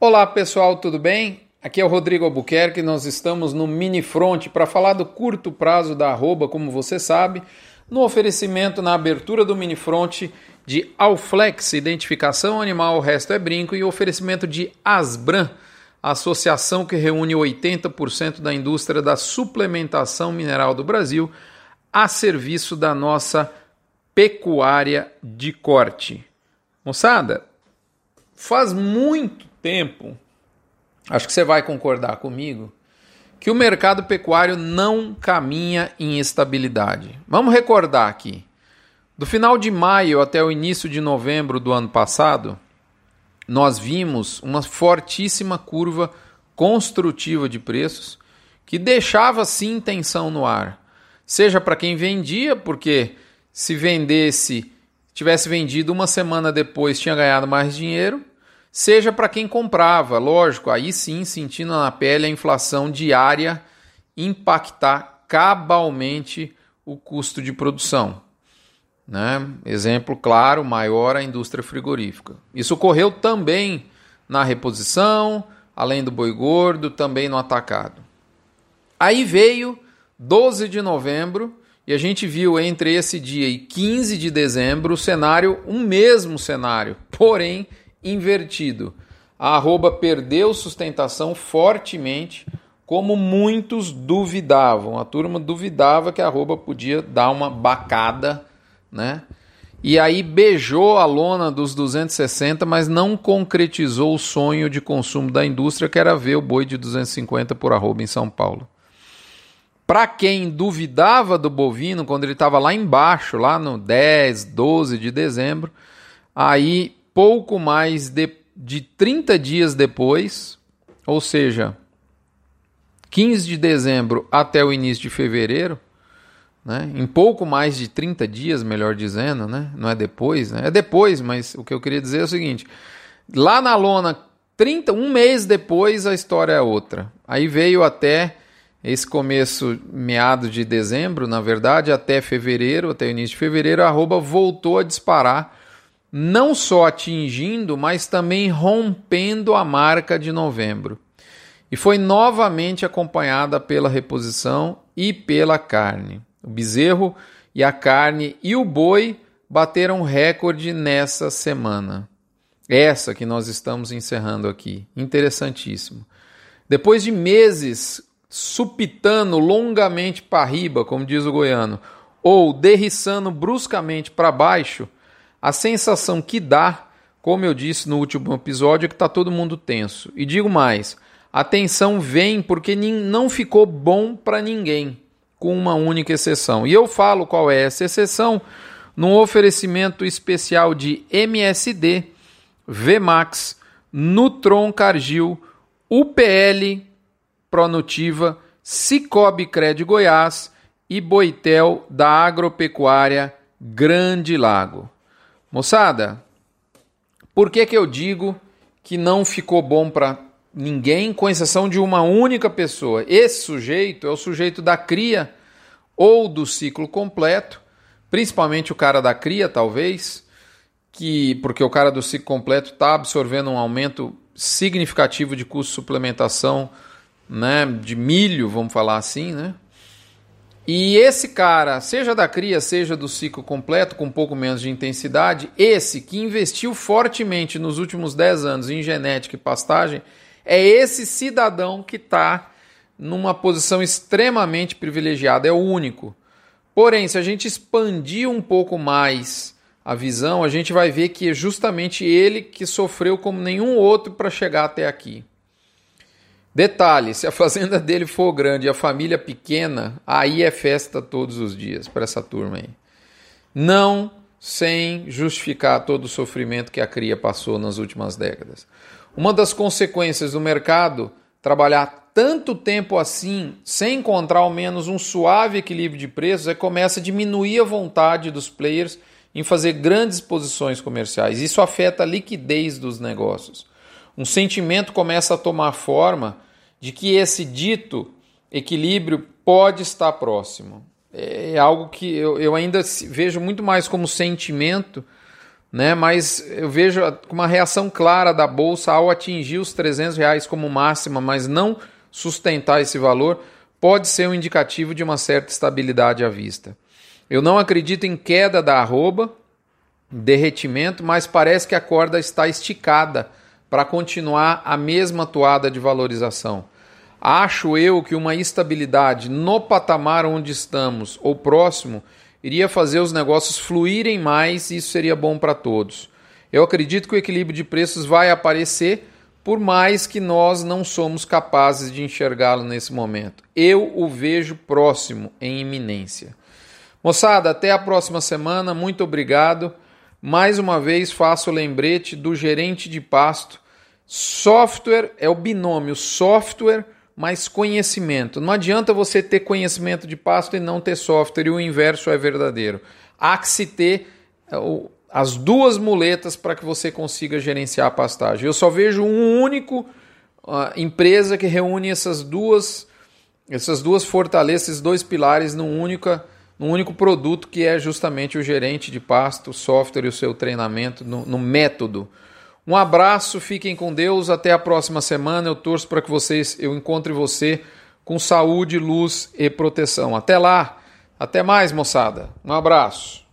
Olá pessoal, tudo bem? Aqui é o Rodrigo Albuquerque, nós estamos no Mini Front para falar do curto prazo da arroba, como você sabe, no oferecimento na abertura do Mini Front de Alflex, identificação animal, o resto é brinco, e oferecimento de Asbran, associação que reúne 80% da indústria da suplementação mineral do Brasil, a serviço da nossa pecuária de corte. Moçada, faz muito tempo, acho que você vai concordar comigo, que o mercado pecuário não caminha em estabilidade. Vamos recordar aqui. Do final de maio até o início de novembro do ano passado, nós vimos uma fortíssima curva construtiva de preços que deixava sim tensão no ar. Seja para quem vendia, porque se vendesse, tivesse vendido uma semana depois, tinha ganhado mais dinheiro, seja para quem comprava, lógico, aí sim sentindo na pele a inflação diária impactar cabalmente o custo de produção. Né? Exemplo claro, maior a indústria frigorífica. Isso ocorreu também na reposição, além do boi gordo, também no atacado. Aí veio 12 de novembro e a gente viu entre esse dia e 15 de dezembro o cenário, um mesmo cenário, porém invertido. A arroba perdeu sustentação fortemente, como muitos duvidavam. A turma duvidava que a arroba podia dar uma bacada, né? E aí beijou a lona dos 260, mas não concretizou o sonho de consumo da indústria, que era ver o boi de 250 por arroba em São Paulo. Para quem duvidava do bovino, quando ele estava lá embaixo, lá no 10, 12 de dezembro, aí pouco mais de, de 30 dias depois, ou seja, 15 de dezembro até o início de fevereiro, né? em pouco mais de 30 dias, melhor dizendo, né? não é depois, né? é depois, mas o que eu queria dizer é o seguinte: lá na lona, 30, um mês depois, a história é outra. Aí veio até esse começo, meado de dezembro, na verdade, até fevereiro, até o início de fevereiro, a arroba voltou a disparar não só atingindo, mas também rompendo a marca de novembro. E foi novamente acompanhada pela reposição e pela carne. O bezerro e a carne e o boi bateram recorde nessa semana. Essa que nós estamos encerrando aqui. Interessantíssimo. Depois de meses supitando longamente para riba, como diz o goiano, ou derriçando bruscamente para baixo, a sensação que dá, como eu disse no último episódio, é que está todo mundo tenso. E digo mais: a tensão vem porque não ficou bom para ninguém, com uma única exceção. E eu falo qual é essa exceção num oferecimento especial de MSD, VMAX, Nutron Cargill, UPL Pronutiva, Cicobi Cred Goiás e Boitel da Agropecuária Grande Lago. Moçada, por que, que eu digo que não ficou bom para ninguém, com exceção de uma única pessoa? Esse sujeito é o sujeito da cria ou do ciclo completo, principalmente o cara da cria, talvez, que porque o cara do ciclo completo está absorvendo um aumento significativo de custo de suplementação, né, de milho, vamos falar assim, né? E esse cara, seja da cria, seja do ciclo completo, com um pouco menos de intensidade, esse que investiu fortemente nos últimos 10 anos em genética e pastagem, é esse cidadão que está numa posição extremamente privilegiada, é o único. Porém, se a gente expandir um pouco mais a visão, a gente vai ver que é justamente ele que sofreu como nenhum outro para chegar até aqui. Detalhe: se a fazenda dele for grande e a família pequena, aí é festa todos os dias para essa turma aí. Não sem justificar todo o sofrimento que a cria passou nas últimas décadas. Uma das consequências do mercado trabalhar tanto tempo assim, sem encontrar ao menos um suave equilíbrio de preços, é que começa a diminuir a vontade dos players em fazer grandes posições comerciais. Isso afeta a liquidez dos negócios. Um sentimento começa a tomar forma de que esse dito equilíbrio pode estar próximo. É algo que eu, eu ainda vejo muito mais como sentimento né? Mas eu vejo uma reação clara da bolsa ao atingir os 300 reais como máxima, mas não sustentar esse valor, pode ser um indicativo de uma certa estabilidade à vista. Eu não acredito em queda da arroba, derretimento, mas parece que a corda está esticada para continuar a mesma toada de valorização. Acho eu que uma estabilidade no patamar onde estamos ou próximo iria fazer os negócios fluírem mais e isso seria bom para todos. Eu acredito que o equilíbrio de preços vai aparecer, por mais que nós não somos capazes de enxergá-lo nesse momento. Eu o vejo próximo, em iminência. Moçada, até a próxima semana. Muito obrigado. Mais uma vez faço o lembrete do gerente de pasto. Software é o binômio software mais conhecimento. Não adianta você ter conhecimento de pasto e não ter software, e o inverso é verdadeiro. Há que se ter é, as duas muletas para que você consiga gerenciar a pastagem. Eu só vejo um único uh, empresa que reúne essas duas essas duas fortalezas, esses dois pilares num único, num único produto que é justamente o gerente de pasto, o software e o seu treinamento no, no método. Um abraço, fiquem com Deus, até a próxima semana. Eu torço para que vocês, eu encontre você com saúde, luz e proteção. Até lá, até mais, moçada. Um abraço.